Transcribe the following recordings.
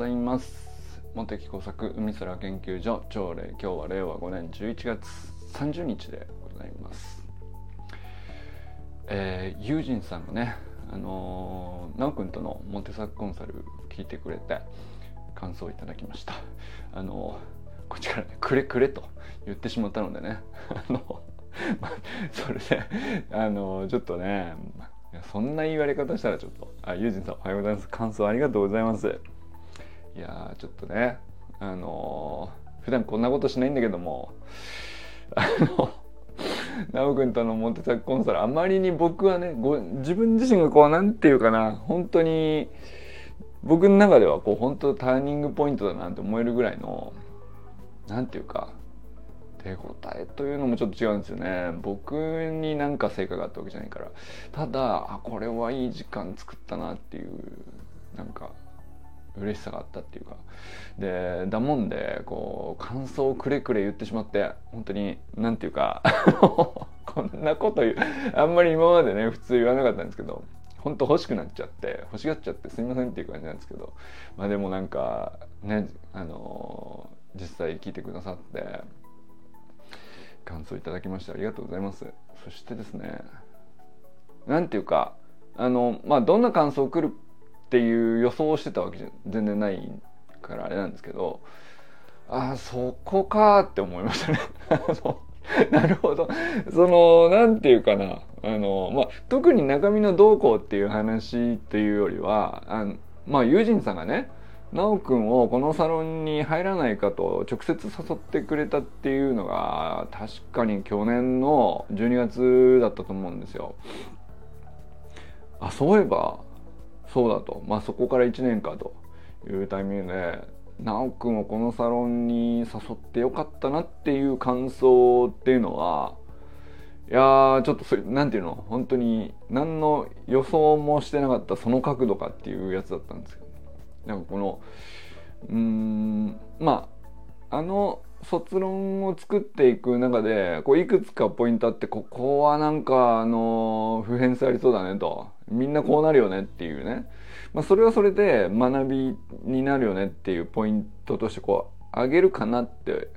ざいます。茂木工作海空研究所朝礼今日は令和5年11月30日でございます。えー、ユージンさんがねあのー、なおくんとのモテサクコンサル聞いてくれて感想をいただきました。あのー、こっちからねくれくれと言ってしまったのでね。あのそれであのちょっとねそんな言われ方したらちょっと。あユージンさんおはようございます。感想ありがとうございます。いやちょっとねあのー、普段こんなことしないんだけども あの直くんとのモテタコンサルあまりに僕はねご自分自身がこうなんていうかな本当に僕の中ではこう本当ターニングポイントだなって思えるぐらいのなんていうか手応えというのもちょっと違うんですよね。僕になんか成果があったわけじゃないから。ただあこれはいい時間作ったなっていうなんか嬉しさがあったっていうか。でだもんでこう感想をくれくれ言ってしまって本当に何ていうか こんなこと言うあんまり今までね普通言わなかったんですけど本当欲しくなっちゃって欲しがっちゃってすみませんっていう感じなんですけどまあでもなんかねあの実際聞いてくださって感想いただきましてありがとうございます。そしてですね何ていうかあのまあどんな感想来るっていう予想をしてたわけじゃ全然ないからあれなんですけどああそこかって思いましたね。なるほど。その何て言うかな。あの、まあ、特に中身のどうこうっていう話っていうよりはあまあ友人さんがね奈くんをこのサロンに入らないかと直接誘ってくれたっていうのが確かに去年の12月だったと思うんですよ。あそういえばそうだと、まあ、そこから1年かというタイミングで奈くんをこのサロンに誘ってよかったなっていう感想っていうのはいやーちょっとそなんていうの？本当に何の予想もしてなかったその角度かっていうやつだったんですけど。なんかこのうんまああの卒論を作っていく中でこういくつかポイントあってここはなんかあの普遍性ありそうだねと。みんなこうなるよねっていうね、まあ、それはそれで学びになるよねっていうポイントとしてこう上げるかなって、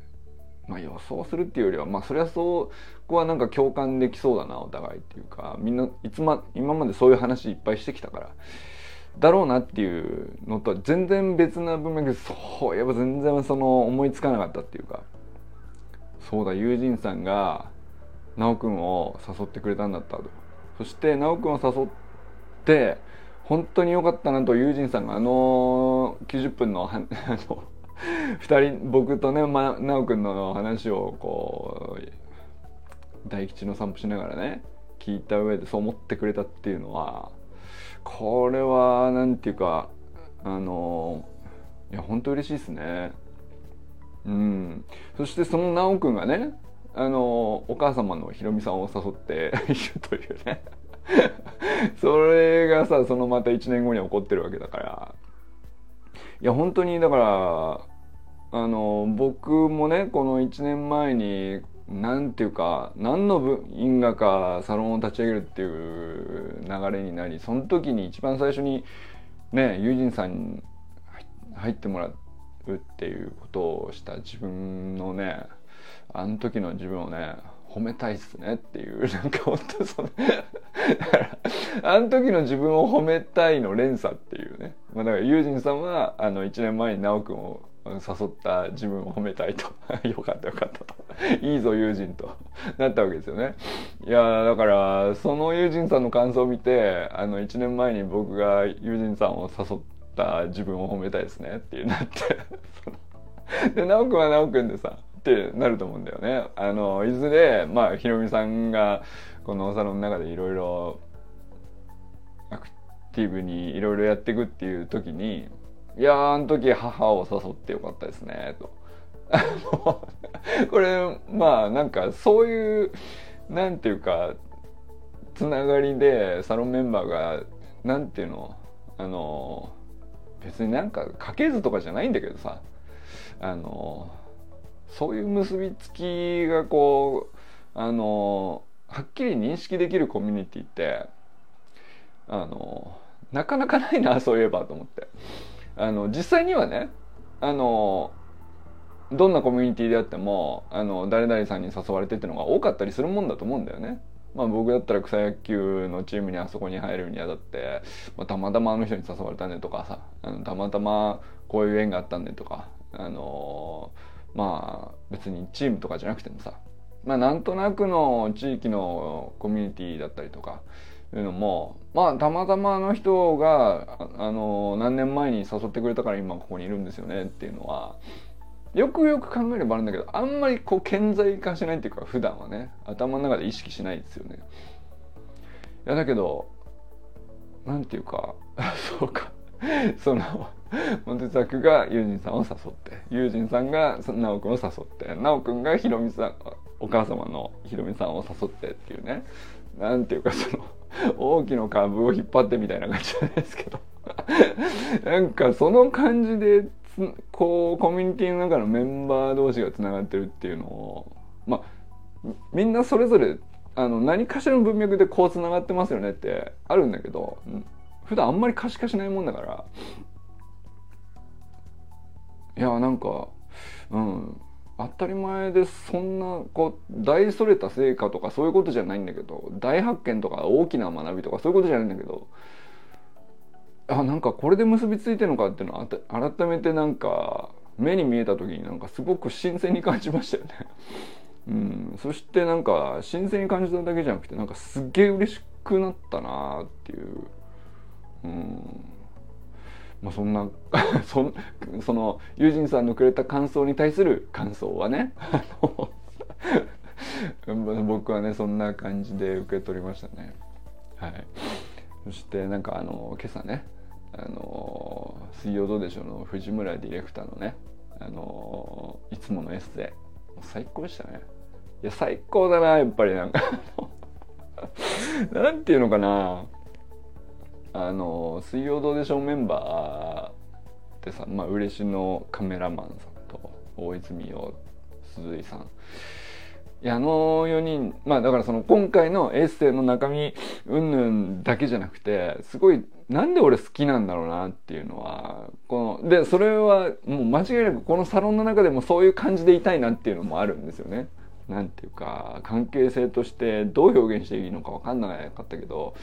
まあ、予想するっていうよりはまあそれはそうこはなんか共感できそうだなお互いっていうか。みんないつま今までそういう話いっぱいしてきたから。だろうなっていうのと全然別な文脈でそういえば全然その思いつかなかったっていうか。そうだ友人さんが奈くんを誘ってくれたんだったと。そして奈くんを誘って本当に良かったなと友人さんがあの90分の あの2人僕とね、ま、奈くんの話をこう大吉の散歩しながらね聞いた上でそう思ってくれたっていうのはこれはなんていうかあのいや本当嬉しいですね。うん。そしてその修くんがねあのお母様のひろみさんを誘って いるというね。それがさそのまた1年後に起こってるわけだから。いや本当にだからあの僕もねこの1年前に何ていうか何の因果かサロンを立ち上げるっていう流れになりその時に一番最初にね友人さんに入ってもらうっていうことをした自分のねあの時の自分をね褒めたいっすねっていう なんか本当その あの時の自分を褒めたいの連鎖っていうね、まあ、だから友人さんはあの1年前に直くんを誘った自分を褒めたいと。よかったよかったと。いいぞ友人と。なったわけですよね。いやだからその友人さんの感想を見てあの1年前に僕が友人さんを誘った自分を褒めたいですねっていうなって。で直くんは直くんでさってなると思うんだよね。あのいずれまあひろみさんがこのおサロンの中でいろいろアクティブにいろいろやっていくっていう時にいやあの時母を誘ってよかったですねと。これまあなんかそういうなんていうかつながりでサロンメンバーがなんていうのあの別になんか家系図とかじゃないんだけどさあのそういう結びつきがこうあのはっきり認識できるコミュニティってあのなかなかないなそういえばと思って。あの実際にはねあのどんなコミュニティであってもあの誰々さんに誘われてってのが多かったりするもんだと思うんだよね。まあ、僕だったら草野球のチームにあそこに入るにあたって、まあ、たまたまあの人に誘われたねとかさあのたまたまこういう縁があったねとか、あのー、まあ別にチームとかじゃなくてもさ、まあ、なんとなくの地域のコミュニティだったりとかいうのもまあたまたまあの人が、あのー、何年前に誘ってくれたから今ここにいるんですよねっていうのはよくよく考えればあるんだけどあんまりこう顕在化しないっていうか普段はね頭の中で意識しないですよね。いやだけどなんていうか そうか。そのモテザクがユージンさんを誘ってユージンさんが直くんを誘って直くんがひろみさんお母様のひろみさんを誘ってっていうね。なんていうかその大きな株を引っ張ってみたいな感じじゃないですけど。なんかその感じでこうコミュニティの中のメンバー同士がつながってるっていうのをまあみんなそれぞれあの何かしらの文脈でこうつながってますよねってあるんだけど普段あんまり可視化しないもんだから。いやなんかうん当たり前でそんなこう大それた成果とかそういうことじゃないんだけど大発見とか大きな学びとかそういうことじゃないんだけどあなんかこれで結びついてるのかっていうのは改めてなんか目に見えた時になんかすごく新鮮に感じましたよね。うん、そしてなんか新鮮に感じただけじゃなくてなんかすっげえ嬉しくなったなっていう、うん、まあそんな そその友人さんのくれた感想に対する感想はね 僕はねそんな感じで受け取りましたね。はいそしてなんかあの今朝ねあの「水曜どうでしょう」の藤村ディレクターのねあのいつものエッセイ。最高でしたね。いや最高だなやっぱりなんか。なんていうのかな。あの「水曜どうでしょう」メンバーってさまあ嬉野カメラマンさんと大泉洋鈴井さん。あの4人まあだからその今回のエッセイの中身うんぬんだけじゃなくてすごいなんで俺好きなんだろうなっていうのはこのでそれはもう間違いなくこのサロンの中でもそういう感じでいたいなっていうのもあるんですよね。なんていうか関係性としてどう表現していいのか分かんなかったけど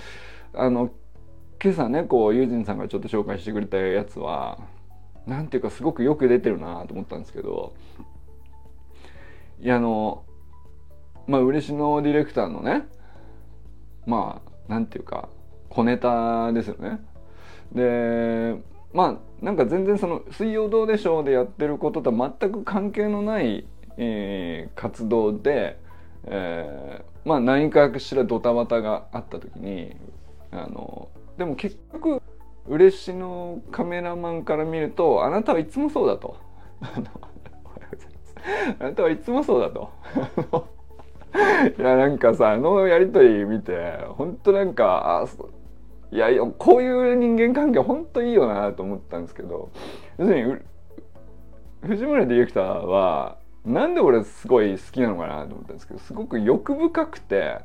あの今朝ねこうユージンさんがちょっと紹介してくれたやつはなんていうかすごくよく出てるなと思ったんですけどいやあのまあ嬉野ディレクターのねまあなんていうか小ネタですよね。でまあなんか全然その「水曜どうでしょう」でやってることとは全く関係のない、えー、活動で、えー、まあ何かしらドタバタがあった時にあのでも結局嬉野カメラマンから見るとあなたはいつもそうだと。あなたはいつもそうだと。いやなんかさあのやり取り見て本当なんかあいやこういう人間関係本当いいよなと思ったんですけど要するに藤村ディレクターはなんで俺すごい好きなのかなと思ったんですけどすごく欲深くて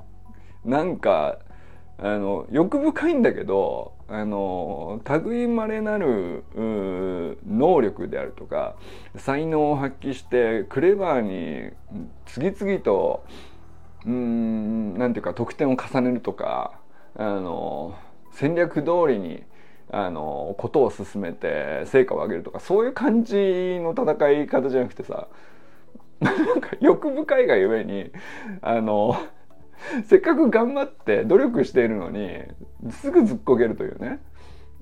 なんかあの欲深いんだけどあの類まれなる能力であるとか才能を発揮してクレバーに次々とうんなんていうか得点を重ねるとかあの戦略通りにあのことを進めて成果を上げるとかそういう感じの戦い方じゃなくてさ なんか欲深いがゆえにあのせっかく頑張って努力しているのにすぐずっこけるというね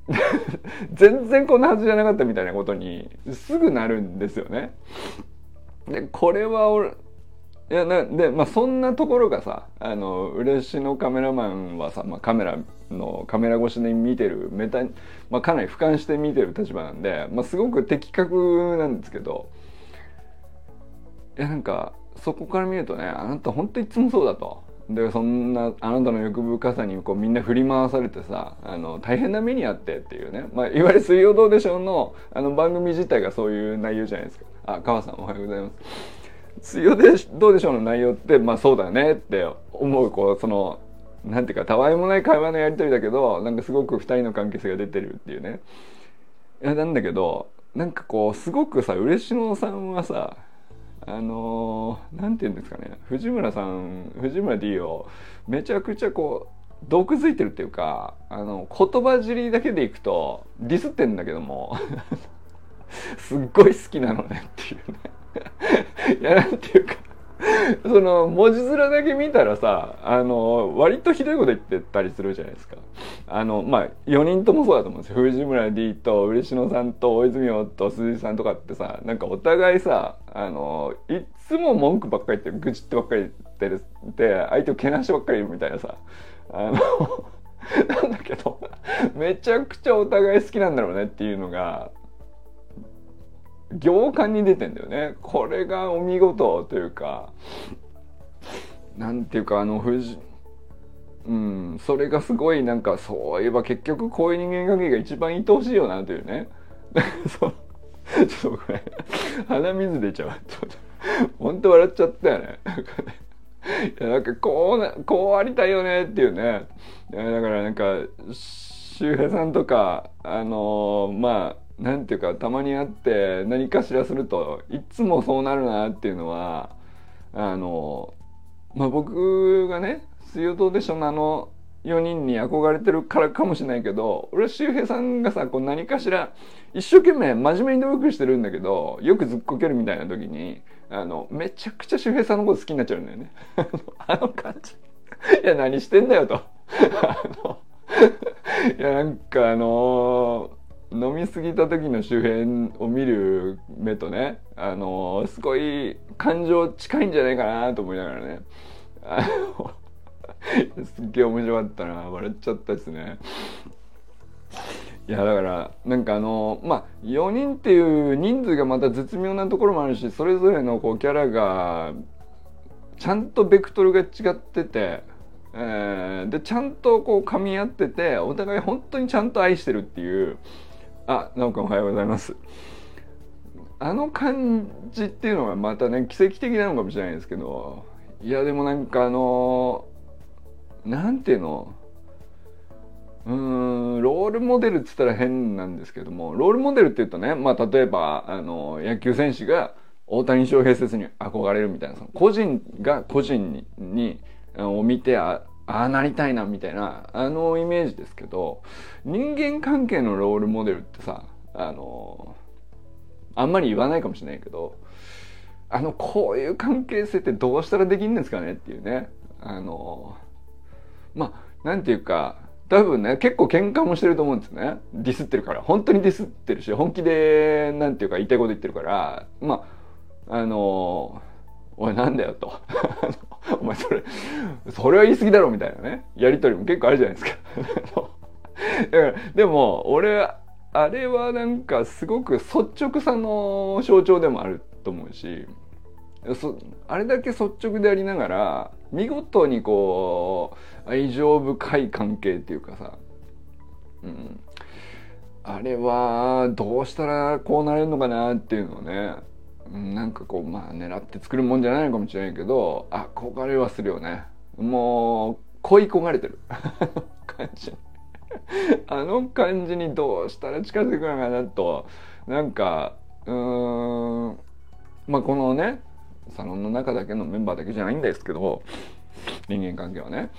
全然こんなはずじゃなかったみたいなことにすぐなるんですよね。でこれは俺いやなでまあそんなところがさあの嬉野カメラマンはさ、まあ、カメラのカメラ越しで見てるメタ、まあ、かなり俯瞰して見てる立場なんで、まあ、すごく的確なんですけどいやなんかそこから見るとねあなた本当いつもそうだと。でそんなあなたの欲深さにこうみんな振り回されてさあの大変な目にあってっていうね、まあ、いわゆる「水曜どうでしょうの」あの番組自体がそういう内容じゃないですか。あ川さんおはようございます。水曜でどうでしょうの内容ってまあそうだねって思うこうそのなんていうかたわいもない会話のやり取りだけどなんかすごく2人の関係性が出てるっていうね。いやなんだけどなんかこうすごくさ嬉野さんはさあの何、て言うんですかね藤村さん藤村 D をめちゃくちゃこう毒づいてるっていうかあの言葉尻だけでいくとディスってんだけども すっごい好きなのねっていうね。いやなんていうかその文字面だけ見たらさあの割とひどいこと言ってたりするじゃないですか。あのまあ4人ともそうだと思うんですよ藤村 D と嬉野さんと大泉洋と鈴木さんとかってさなんかお互いさあのいつも文句ばっかり言って愚痴ってばっかり言ってるって相手をけなしばっかり言うみたいなさあのなんだけどめちゃくちゃお互い好きなんだろうねっていうのが行間に出てんだよね。これがお見事というかなんていうかあの藤うんそれがすごいなんかそういえば結局こういう人間関係が一番愛おしいよなというね。そう。ちょっとこれ鼻水出ちゃう。本当笑っちゃったよね。いやなんかこうなこうありたいよねっていうね。だからなんか周平さんとかあのー、まあなんていうかたまに会って何かしらするといつもそうなるなっていうのはあのまあ僕がね水曜どうでしょうあの4人に憧れてるからかもしれないけど俺は周平さんがさこう何かしら一生懸命真面目に努力してるんだけどよくずっこけるみたいな時にあのめちゃくちゃ周平さんのこと好きになっちゃうんだよね。あの感じ。いや何してんだよと。いやなんかあのー飲み過ぎた時の周辺を見る目とねあのすごい感情近いんじゃないかなと思いながらね。すっげえ面白かったな。笑っちゃったですね。いやだからなんかあのまあ4人っていう人数がまた絶妙なところもあるしそれぞれのこうキャラがちゃんとベクトルが違ってて、えー、でちゃんとこう噛み合っててお互い本当にちゃんと愛してるっていうあ、なおくんおはようございます。あの感じっていうのがまたね奇跡的なのかもしれないですけどいやでもなんかあのなんていうのうんロールモデルっつったら変なんですけどもロールモデルっていうとね、まあ、例えばあの野球選手が大谷翔平説に憧れるみたいなその個人が個人ににを見てあああなりたいなみたいなあのイメージですけど人間関係のロールモデルってさあのあんまり言わないかもしれないけどあのこういう関係性ってどうしたらできるんですかねっていうね。あのまあなんていうか多分ね結構喧嘩もしてると思うんですね。ディスってるから。本当にディスってるし本気でなんていうか言いたいこと言ってるから。まああのおいなんだよと。お前それそれは言い過ぎだろみたいなね。やり取りも結構あるじゃないですか。でも俺あれはなんかすごく率直さの象徴でもあると思うしあれだけ率直でありながら見事にこう愛情深い関係っていうかさ、うん、あれはどうしたらこうなれるのかなっていうのをねなんかこうまあ狙って作るもんじゃないのかもしれないけど憧れはするよね。もう恋焦がれてる。感じ。あの感じにどうしたら近づくのかなと。なんかうーんまあこのねサロンの中だけのメンバーだけじゃないんですけど人間関係はね。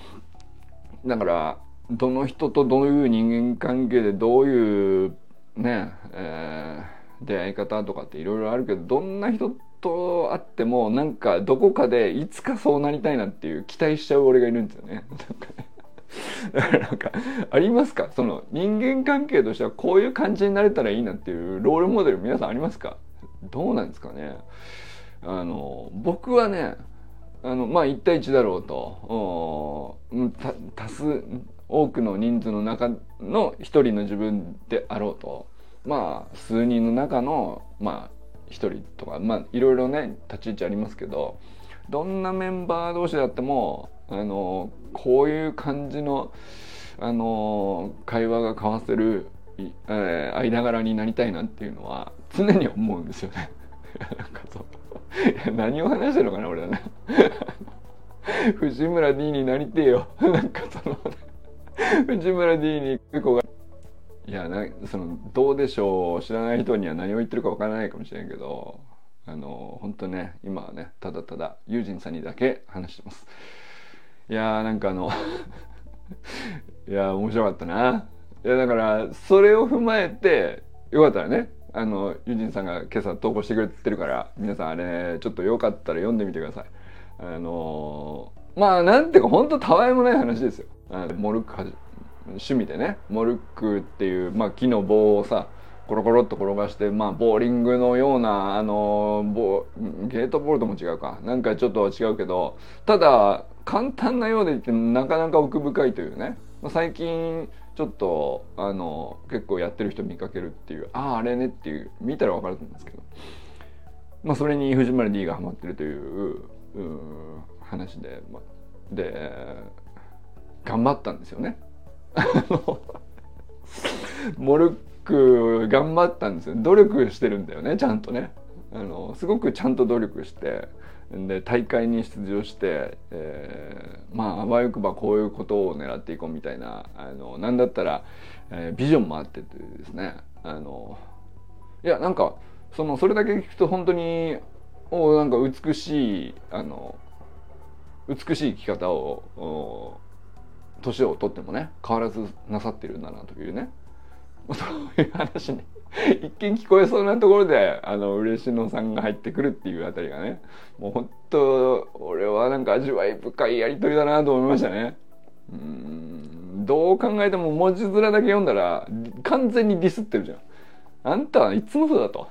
だからどの人とどういう人間関係でどういうねえー出会い方とかっていろいろあるけどどんな人と会ってもなんかどこかでいつかそうなりたいなっていう期待しちゃう俺がいるんですよね。なんかありますか？その人間関係としてはこういう感じになれたらいいなっていうロールモデル皆さんありますか？どうなんですかね？あの僕はねあのまあ1対1だろうと。多数多くの人数の中の一人の自分であろうと。まあ数人の中のまあ一人とかまあいろいろね立ち位置ありますけどどんなメンバー同士であってもあのこういう感じのあの会話が交わせる、えー、間柄になりたいなっていうのは常に思うんですよね。なんかそう 何を話してるのかな俺はね。藤村 D になりてえよ。なんかその藤村 D に子がいやなそのどうでしょう知らない人には何を言ってるかわからないかもしれないけどあの本当ね今はねただただユージンさんにだけ話してます。いやーなんかあの いや面白かったな。いやだからそれを踏まえてよかったらねあのユージンさんが今朝投稿してくれてるから皆さんあれちょっとよかったら読んでみてください。あのーまあなんていうか本当たわいもない話ですよ。あモルック趣味でねモルックっていう、まあ、木の棒をさコロコロっと転がしてまあボーリングのようなあのボゲートボールとも違うか。なんかちょっと違うけどただ簡単なようで言ってなかなか奥深いというね。まあ最近ちょっとあの結構やってる人見かけるっていうあああれねっていう見たら分かると思うんですけど、まあ、それに藤丸 D がハマってるという話で、まあ、で頑張ったんですよね。モルック頑張ったんですよ。努力してるんだよねちゃんとね。あのすごくちゃんと努力してで大会に出場して、えー、まああわよくばこういうことを狙っていこうみたいなあのなんだったら、えー、ビジョンもあっててですね。あのいやなんかそのそれだけ聞くと本当におなんか美しいあの美しい生き方を年をとってもね変わらずなさってるんだなというねそういう話に一見聞こえそうなところであの嬉野さんが入ってくるっていうあたりがねもう本当俺はなんか味わい深いやり取りだなと思いましたね。うんどう考えても文字面だけ読んだら完全にディスってるじゃん。あんたはいつもそうだと。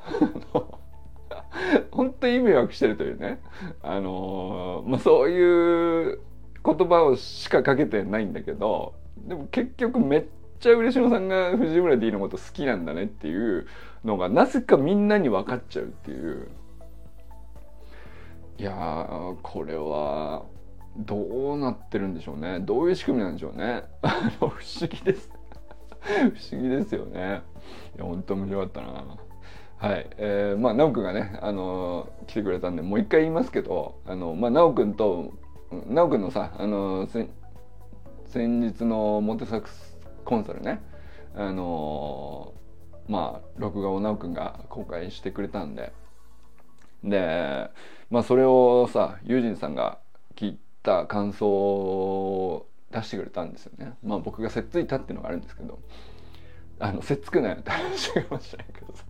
本当に迷惑してるというね。あのまあ、そういう言葉をしかかけてないんだけどでも結局めっちゃ嬉野さんが藤村 D のこと好きなんだねっていうのがなぜかみんなに分かっちゃうっていう。いやこれはどうなってるんでしょうね。どういう仕組みなんでしょうね。不思議です。不思議ですよね。いや本当面白かったな。はい、えー、まあ直くんがねあのー、来てくれたんでもう一回言いますけどあのまあ直くんと直くんのさあのー、先日のモテサクスコンサルね。あの、まあ録画を直くんが公開してくれたんで。でまあそれをさユージンさんが聞いた感想を出してくれたんですよね。まあ僕がせっついたっていうのがあるんですけど。あのせっつくなよって話かもしれないけどさ。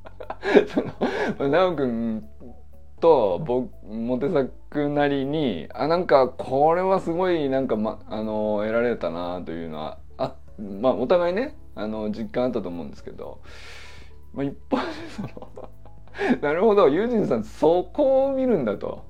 その直くんと僕モテサクなりにあなんかこれはすごいなんか、ま、あの得られたなというのはあまあお互いねあの実感あったと思うんですけど、まあ、一方でその なるほどユージンさんそこを見るんだと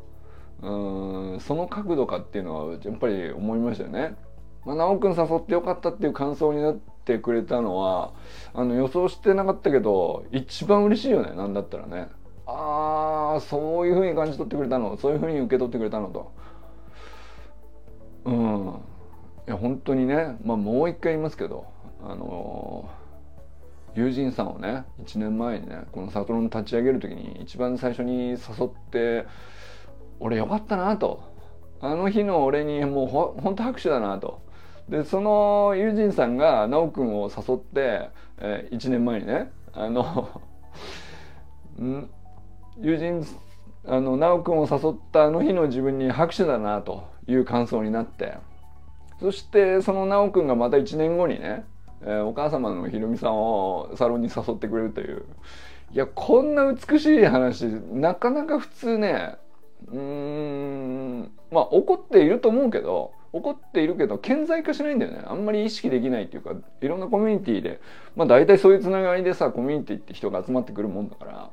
うんその角度かっていうのはやっぱり思いましたよね。まあ、直くん誘ってよかったっていう感想になってくれたのはあの予想してなかったけど一番嬉しいよねなんだったらねああそういうふうに感じ取ってくれたの？そういうふうに受け取ってくれたのと。うん。いや本当にね、まあ、もう一回言いますけどあの友人さんをね1年前にねこのサトロン立ち上げる時に一番最初に誘って俺よかったなと。あの日の俺にもうほほんと拍手だなと。でその友人さんが奈くんを誘って、えー、1年前にねあの ん？友人あの奈くんを誘ったあの日の自分に拍手だなという感想になって。そしてその修くんがまた1年後にね、えー、お母様のひろみさんをサロンに誘ってくれるという。いやこんな美しい話なかなか普通ね。うーんまあ怒っていると思うけど怒っているけど顕在化しないんだよね。あんまり意識できないっていうかいろんなコミュニティでまあ大体そういうつながりでさコミュニティって人が集まってくるもんだから。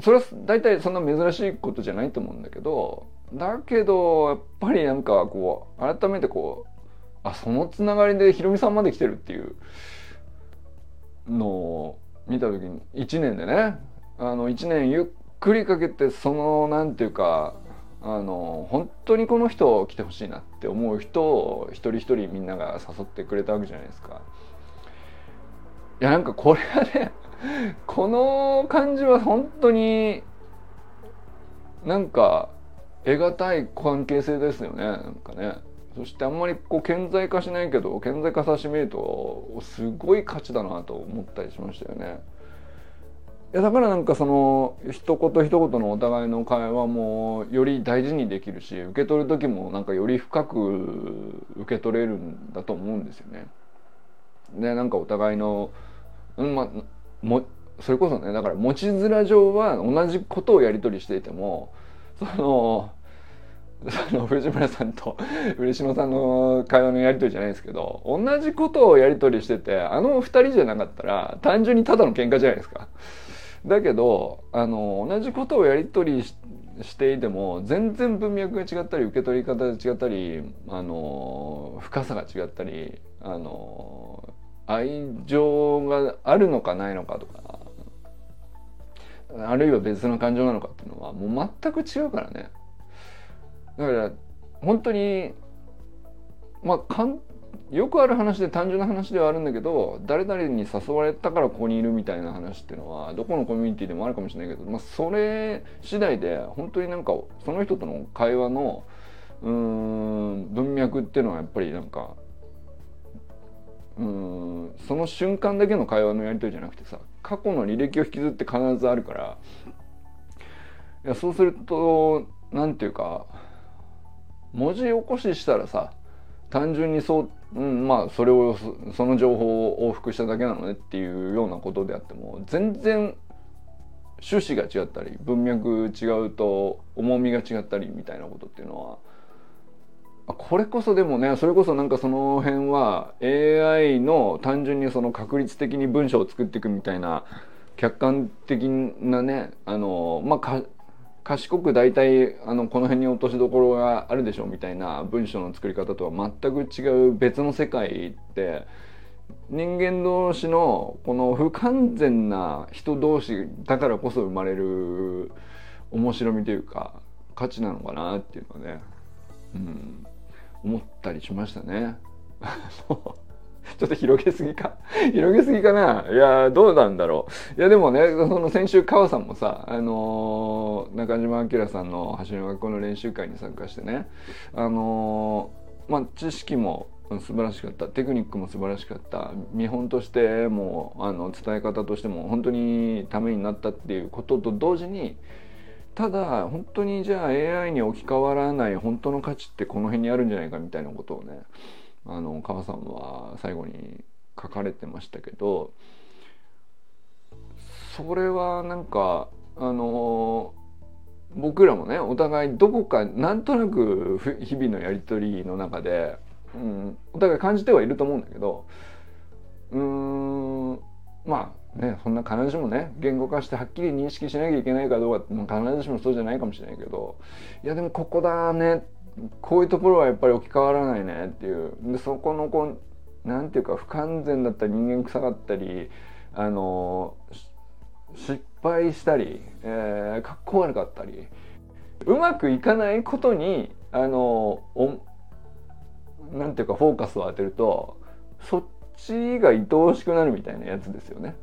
それは大体そんな珍しいことじゃないと思うんだけどだけどやっぱりなんかこう改めてこうあそのつながりでヒロミさんまで来てるっていうのを見た時に1年でねあの1年ゆっくりかけてそのなんていうかあの本当にこの人来てほしいなって思う人を一人一人みんなが誘ってくれたわけじゃないですか。いやなんかこれはねこの感じは本当になんか得難い関係性ですよねなんかねそしてあんまりこう顕在化しないけど顕在化させてみるとすごい価値だなと思ったりしましたよね。いやだからなんかその一言一言のお互いの会話もより大事にできるし受け取る時もなんかより深く受け取れるんだと思うんですよね。でなんかお互いの、うんま、もそれこそねだから持ち面上は同じことをやり取りしていてもそのその藤村さんと嬉野さんの会話のやり取りじゃないですけど同じことをやり取りしててあの2人じゃなかったら単純にただの喧嘩じゃないですか。だけどあの同じことをやり取りしていても全然文脈が違ったり受け取り方が違ったりあの深さが違ったりあの愛情があるのかないのかとかあるいは別の感情なのかっていうのはもう全く違うからね。だから本当にまあかんよくある話で単純な話ではあるんだけど誰々に誘われたからここにいるみたいな話っていうのはどこのコミュニティでもあるかもしれないけど、まあ、それ次第で本当になんかその人との会話のうん文脈っていうのはやっぱりなんかうんその瞬間だけの会話のやり取りじゃなくてさ過去の履歴を引きずって必ずあるからいやそうすると何て言うか文字起こししたらさ単純にそう、うん、まあそれをその情報を往復しただけなのねっていうようなことであっても全然趣旨が違ったり文脈違うと重みが違ったりみたいなことっていうのはこれこそでもねそれこそなんかその辺は AI の単純にその確率的に文章を作っていくみたいな客観的なねあのまあ賢く大体あのこの辺に落としどころがあるでしょうみたいな文章の作り方とは全く違う別の世界って人間同士のこの不完全な人同士だからこそ生まれる面白みというか価値なのかなっていうのはね、うん、思ったりしましたね。ちょっと広げすぎか？広げすぎかな？いやどうなんだろう。いやでもねその先週川さんもさあのー、中島明さんの橋の学校の練習会に参加してねあのー、まあ知識も素晴らしかった。テクニックも素晴らしかった。見本としてもあの伝え方としても本当にためになったっていうことと同時にただ本当にじゃあ AI に置き換わらない本当の価値ってこの辺にあるんじゃないかみたいなことをねあの川さんは最後に書かれてましたけどそれはなんかあの僕らもねお互いどこかなんとなく日々のやり取りの中で、うん、お互い感じてはいると思うんだけどうーんまあね、そんな必ずしもね言語化してはっきり認識しなきゃいけないかどうか、まあ、必ずしもそうじゃないかもしれないけどいやでもここだねこういうところはやっぱり置き換わらないねっていうでそこのこうなんていうか不完全だったり人間臭かったりあの失敗したり、えー、かっこ悪かったりうまくいかないことにあのなんていうかフォーカスを当てるとそっちが愛おしくなるみたいなやつですよね。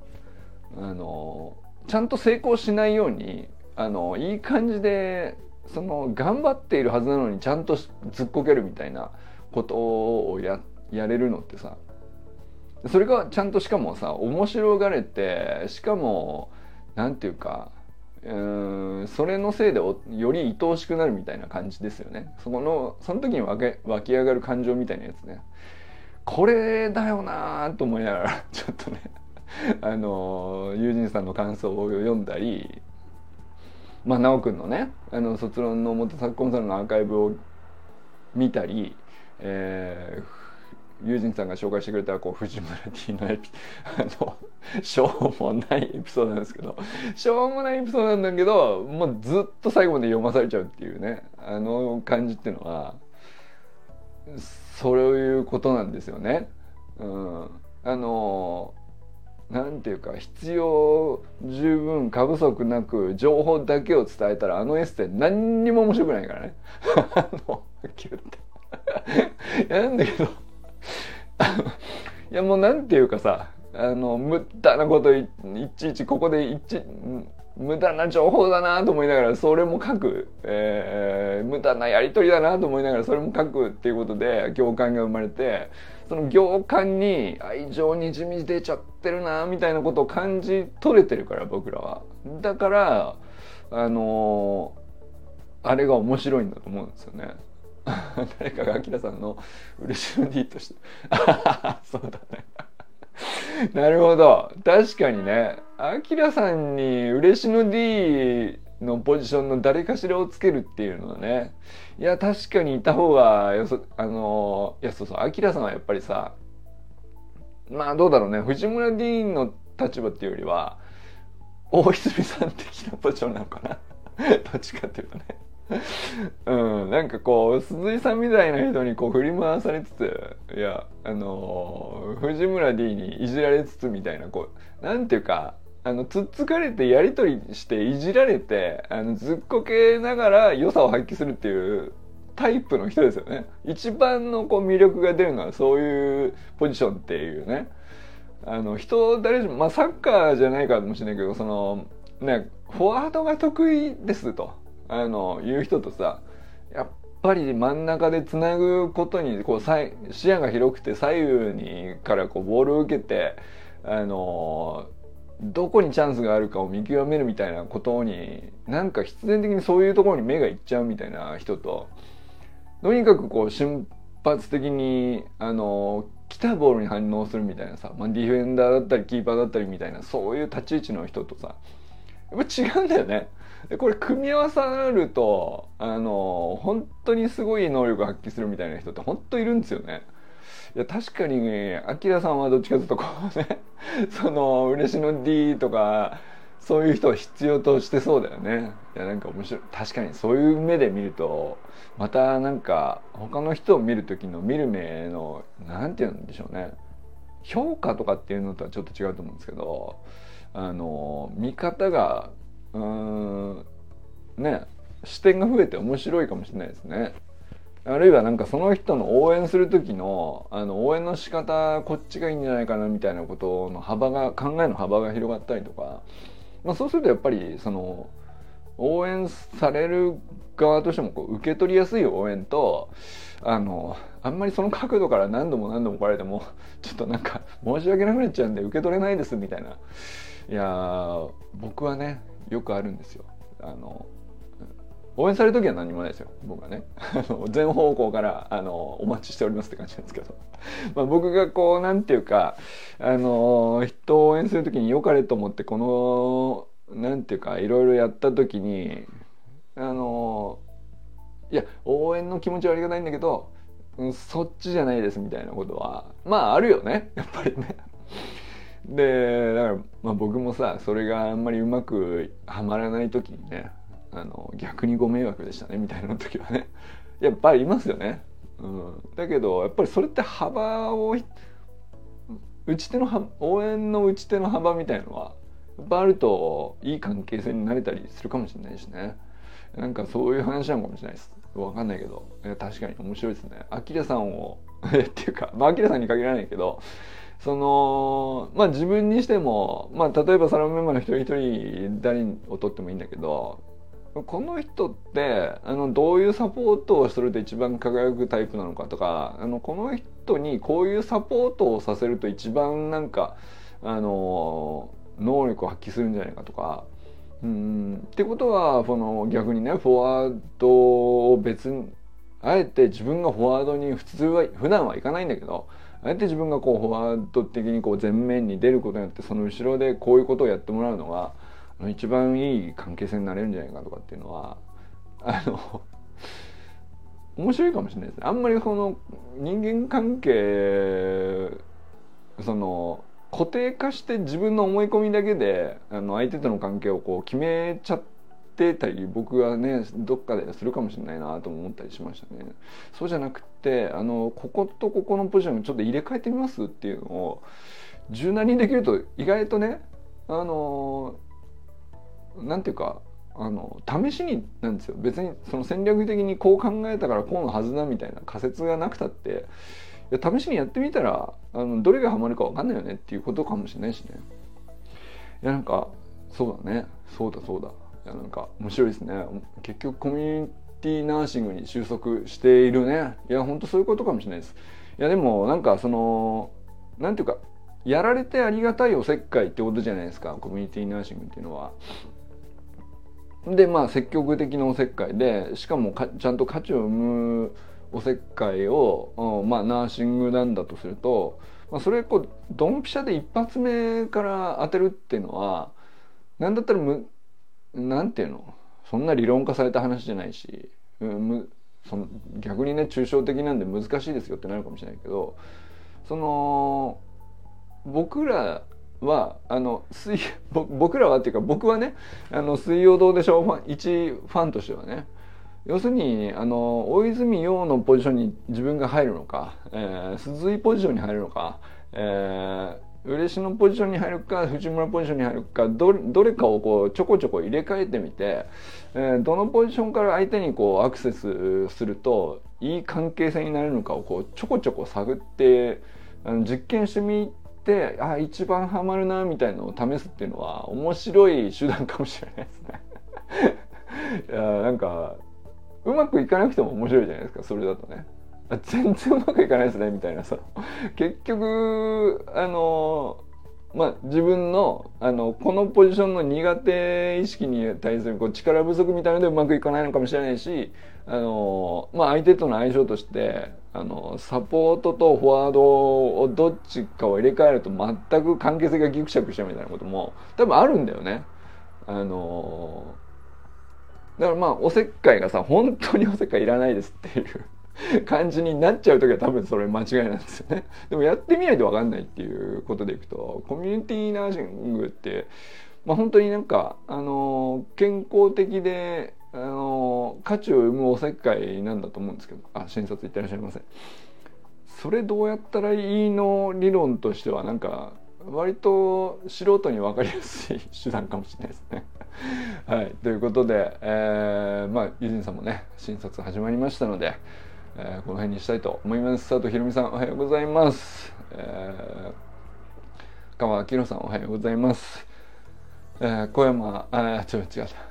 あのちゃんと成功しないようにあのいい感じでその頑張っているはずなのにちゃんとずっこけるみたいなことをややれるのってさそれがちゃんとしかもさ面白がれてしかも何て言うかうんそれのせいでより愛おしくなるみたいな感じですよね。そこのその時に湧け湧き上がる感情みたいなやつね。これだよなと思いながらちょっとね。あの友人さんの感想を読んだりまあ奈くんのねあの卒論の元作コンサルのアーカイブを見たり、えー、友人さんが紹介してくれたこう藤村 T のエピ あのしょうもないエピソードなんですけどしょうもないエピソードなんだけどもうずっと最後まで読まされちゃうっていうねあの感じっていうのはそういうことなんですよね。うん、あのなんていうか必要十分過不足なく情報だけを伝えたらあのエステ何にも面白くないからね。あの言って なんだけどいやもう何ていうかさあの無駄なこといちいちここでいち無駄な情報だなと思いながらそれも書く、えー、無駄なやり取りだなと思いながらそれも書くっていうことで行間が生まれてその行間に愛情にじみ出ちゃってるなみたいなことを感じ取れてるから僕らは。だからあのー、あれが面白いんだと思うんですよね。誰かがアキラさんの嬉しの D として。そうだね。なるほど。確かにね。アキラさんに嬉野 D のポジションの誰かしらをつけるっていうのはね。いや確かにいた方がよそあのいやそうそうアキラさんはやっぱりさまあどうだろうね。藤村 D の立場っていうよりは大泉さん的なポジションなのかな。どっちかっていうとね。うん、なんかこう鈴井さんみたいな人にこう振り回されつついやあのー、藤村 D にいじられつつみたいなこうなんていうかあのつっつかれてやり取りしていじられてあのずっこけながら良さを発揮するっていうタイプの人ですよね。一番のこう魅力が出るのはそういうポジションっていうね。あの人誰しもまあサッカーじゃないかもしれないけどそのねフォワードが得意ですと。あの言う人とさやっぱり真ん中でつなぐことにこう視野が広くて左右にからこうボールを受けてあのどこにチャンスがあるかを見極めるみたいなことになんか必然的にそういうところに目がいっちゃうみたいな人ととにかくこう瞬発的にあの来たボールに反応するみたいなさ、まあ、ディフェンダーだったりキーパーだったりみたいなそういう立ち位置の人とさやっぱ違うんだよね。これ組み合わさるとあの本当にすごい能力発揮するみたいな人って本当いるんですよね。いや確かにアキラさんはどっちかというとこうね その嬉野 D とかそういう人を必要としてそうだよね。いやなんか面白い確かにそういう目で見るとまたなんか他の人を見る時の見る目の何て言うんでしょうね評価とかっていうのとはちょっと違うと思うんですけどあの見方がうーんね視点が増えて面白いかもしれないですね。あるいはなんかその人の応援する時のあの応援の仕方こっちがいいんじゃないかなみたいなことの幅が考えの幅が広がったりとか、まあ、そうするとやっぱりその応援される側としてもこう受け取りやすい応援とあのあんまりその角度から何度も何度も来られてもちょっとなんか申し訳なくなっちゃうんで受け取れないですみたいないや僕はねよくあるんですよ。あの応援される時は何もないですよ。僕はね。全方向からあのお待ちしておりますって感じなんですけど、まあ、僕がこうなんていうかあの人を応援する時に良かれと思ってこのなんていうかいろいろやった時にあのいや応援の気持ちはありがたいんだけど、うん、そっちじゃないですみたいなことはまああるよね。やっぱりね。でだから、まあ、僕もさそれがあんまりうまくはまらない時にねあの逆にご迷惑でしたねみたいな時はね。やっぱりいますよね。うん、だけどやっぱりそれって幅を打ち手の応援の打ち手の幅みたいのはやっぱあるといい関係性になれたりするかもしれないしね。なんかそういう話なのかもしれないですわかんないけど。確かに面白いですね。アキラさんをっていうかまあアキラさんに限らないけどそのまあ自分にしても、まあ、例えばサロンメンバーの一人一人誰をとってもいいんだけどこの人ってあのどういうサポートをすると一番輝くタイプなのかとかあのこの人にこういうサポートをさせると一番なんかあの能力を発揮するんじゃないかとか。うんってことはその逆にねフォワードを別にあえて自分がフォワードに普通は普段は行かないんだけどあえて自分がこうフォワード的にこう前面に出ることによってその後ろでこういうことをやってもらうのが一番いい関係性になれるんじゃないかとかっていうのはあの面白いかもしれないですね。あんまりこの人間関係その固定化して自分の思い込みだけであの相手との関係をこう決めちゃってたり僕はねどっかでするかもしれないなと思ったりしましたねそうじゃなくてあのこことここのポジションちょっと入れ替えてみますっていうのを柔軟にできると意外とねあのなんていうかあの試しになんですよ。別にその戦略的にこう考えたからこうのはずだみたいな仮説がなくたっていや試しにやってみたらあのどれがハマるか分かんないよねっていうことかもしれないしね。いやなんかそうだね。そうだそうだ。いやなんか面白いですね。結局コミュニティナーシングに収束しているね。いやほんとそういうことかもしれないです。いやでもなんかそのなんていうかやられてありがたいおせっかいってことじゃないですか。コミュニティナーシングっていうのは。でまあ積極的なおせっかいでしかもちゃんと価値を生むおせっかいを、うん、まあナーシングなんだとすると、まあ、それこうドンピシャで一発目から当てるっていうのは何だったらむなんていうの？そんな理論化された話じゃないし、うん、むその逆にね抽象的なんで難しいですよってなるかもしれないけどその僕らはあの水僕らはっていうか僕はねあの水曜どうでしょうファン一ファンとしてはね。要するにあの大泉洋のポジションに自分が入るのか、えー、鈴井ポジションに入るのか、えー、嬉野ポジションに入るか藤村ポジションに入るかどどれかをこうちょこちょこ入れ替えてみて、えー、どのポジションから相手にこうアクセスするといい関係性になれるのかをこうちょこちょこ探ってあの実験してみてあ一番ハマるなみたいのを試すっていうのは面白い手段かもしれないですね。いやなんかうまくいかなくても面白いじゃないですかそれだとね。あ全然うまくいかないですねみたいなさ結局あのまあ、自分のあのこのポジションの苦手意識に対するこう力不足みたいなのでうまくいかないのかもしれないしあの、まあ、相手との相性としてあのサポートとフォワードをどっちかを入れ替えると全く関係性がギクシャクしちゃうみたいなことも多分あるんだよね。あのだからまあおせっかいがさ本当におせっかいいらないですっていう 感じになっちゃう時は多分それ間違いなんですよね。でもやってみないと分かんないっていうことでいくとコミュニティナーシングってまあ本当になんかあの健康的であの価値を生むおせっかいなんだと思うんですけどあ診察いってらっしゃいませ。それどうやったらいいの理論としてはなんか割と素人に分かりやすい手段かもしれないですね。はい、ということで、えー、まあユジンさんもね診察始まりましたので、えー、この辺にしたいと思います。佐藤ひろみさんおはようございます。えー、川明さんおはようございます。えー、小山あちょ違う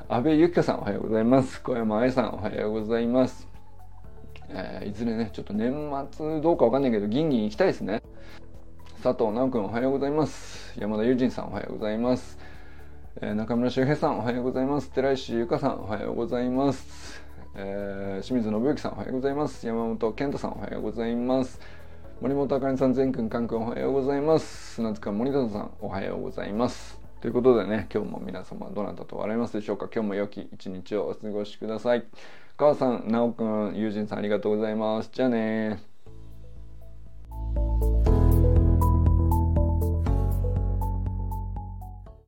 安倍由紀香さんおはようございます。小山愛さんおはようございます。えー、いずれねちょっと年末どうかわかんないけどギンギン行きたいですね。佐藤直君おはようございます。山田友人さんおはようございます。えー、中村修平さんおはようございます。寺石由香さんおはようございます。えー、清水信之さんおはようございます。山本健太さんおはようございます。森本あかりさん、全くん、かんくんおはようございます。砂塚森田さんおはようございます。ということでね、今日も皆様どなたと笑いますでしょうか？今日も良き一日をお過ごしください。母さん、なおくん、友人さんありがとうございます。じゃあね